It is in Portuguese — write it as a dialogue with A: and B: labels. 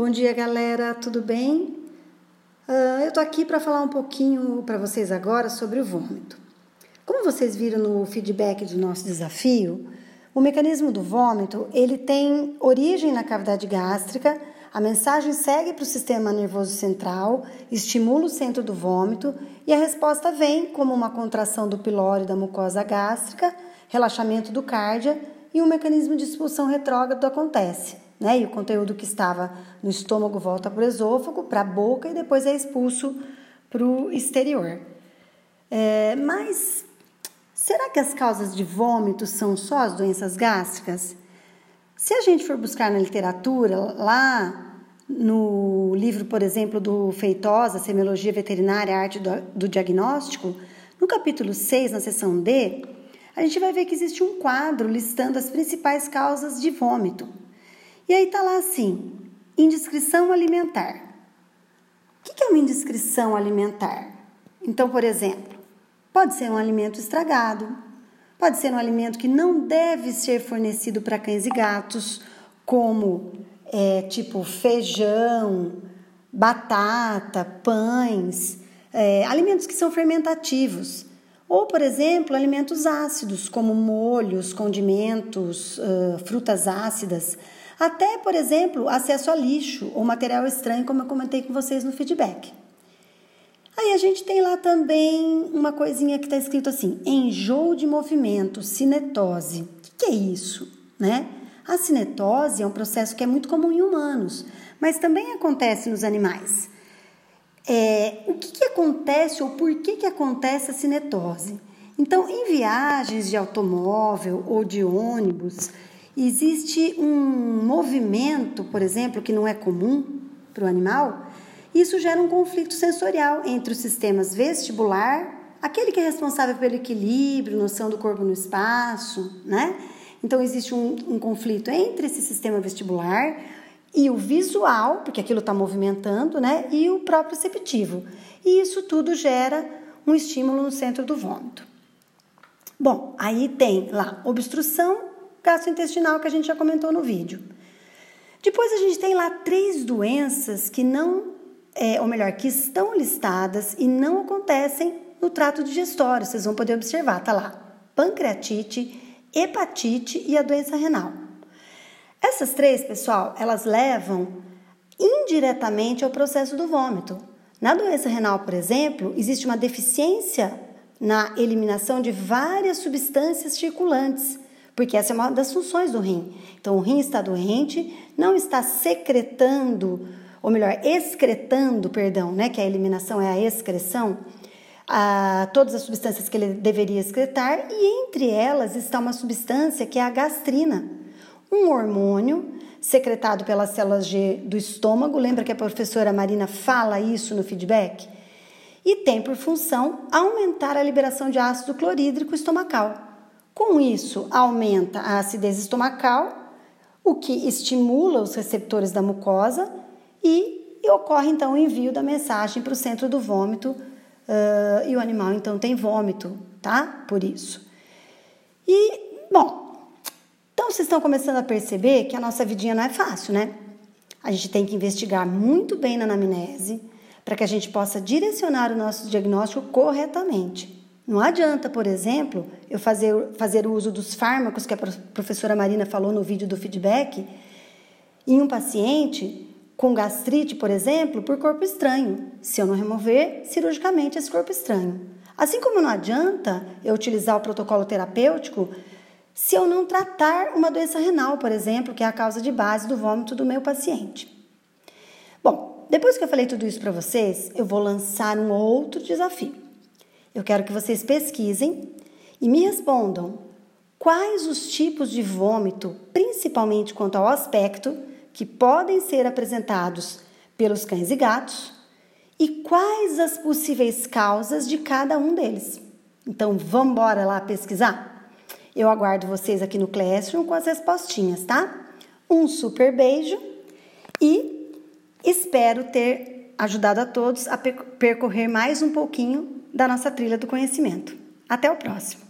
A: Bom dia, galera, tudo bem? Uh, eu tô aqui para falar um pouquinho para vocês agora sobre o vômito. Como vocês viram no feedback do nosso desafio, o mecanismo do vômito ele tem origem na cavidade gástrica. A mensagem segue para o sistema nervoso central, estimula o centro do vômito e a resposta vem como uma contração do pilório da mucosa gástrica, relaxamento do cárdia e um mecanismo de expulsão retrógrado acontece né? E o conteúdo que estava no estômago volta para o esôfago, para a boca e depois é expulso para o exterior. É, mas será que as causas de vômito são só as doenças gástricas? Se a gente for buscar na literatura, lá no livro, por exemplo, do Feitosa, Semiologia Veterinária, Arte do, do Diagnóstico, no capítulo 6, na seção D, a gente vai ver que existe um quadro listando as principais causas de vômito. E aí tá lá assim: indiscrição alimentar. O que é uma indiscrição alimentar? Então, por exemplo, pode ser um alimento estragado, pode ser um alimento que não deve ser fornecido para cães e gatos, como é, tipo feijão, batata, pães, é, alimentos que são fermentativos. Ou, por exemplo, alimentos ácidos, como molhos, condimentos, frutas ácidas. Até, por exemplo, acesso a lixo ou material estranho, como eu comentei com vocês no feedback. Aí a gente tem lá também uma coisinha que está escrito assim: enjoo de movimento, cinetose. O que, que é isso? Né? A cinetose é um processo que é muito comum em humanos, mas também acontece nos animais. É, o que, que acontece ou por que, que acontece a cinetose? Então, em viagens de automóvel ou de ônibus, existe um movimento, por exemplo, que não é comum para o animal, isso gera um conflito sensorial entre os sistemas vestibular, aquele que é responsável pelo equilíbrio, noção do corpo no espaço, né? Então existe um, um conflito entre esse sistema vestibular e o visual, porque aquilo está movimentando, né? E o próprio receptivo. E isso tudo gera um estímulo no centro do vômito. Bom, aí tem lá obstrução gastrointestinal que a gente já comentou no vídeo. Depois a gente tem lá três doenças que não, é, ou melhor, que estão listadas e não acontecem no trato digestório. Vocês vão poder observar, tá lá: pancreatite, hepatite e a doença renal. Essas três, pessoal, elas levam indiretamente ao processo do vômito. Na doença renal, por exemplo, existe uma deficiência na eliminação de várias substâncias circulantes porque essa é uma das funções do rim. Então, o rim está doente, não está secretando, ou melhor, excretando, perdão, né, que a eliminação é a excreção, a, todas as substâncias que ele deveria excretar, e entre elas está uma substância que é a gastrina, um hormônio secretado pelas células G do estômago. Lembra que a professora Marina fala isso no feedback? E tem por função aumentar a liberação de ácido clorídrico estomacal. Com isso, aumenta a acidez estomacal, o que estimula os receptores da mucosa e, e ocorre então o envio da mensagem para o centro do vômito uh, e o animal então tem vômito, tá? Por isso. E, vocês estão começando a perceber que a nossa vidinha não é fácil, né? A gente tem que investigar muito bem na anamnese para que a gente possa direcionar o nosso diagnóstico corretamente. Não adianta, por exemplo, eu fazer, fazer uso dos fármacos que a professora Marina falou no vídeo do feedback em um paciente com gastrite, por exemplo, por corpo estranho, se eu não remover cirurgicamente esse corpo estranho. Assim como não adianta eu utilizar o protocolo terapêutico se eu não tratar uma doença renal, por exemplo, que é a causa de base do vômito do meu paciente. Bom, depois que eu falei tudo isso para vocês, eu vou lançar um outro desafio. Eu quero que vocês pesquisem e me respondam quais os tipos de vômito, principalmente quanto ao aspecto, que podem ser apresentados pelos cães e gatos e quais as possíveis causas de cada um deles. Então, vamos embora lá pesquisar? Eu aguardo vocês aqui no Classroom com as respostinhas, tá? Um super beijo e espero ter ajudado a todos a percorrer mais um pouquinho da nossa trilha do conhecimento. Até o próximo!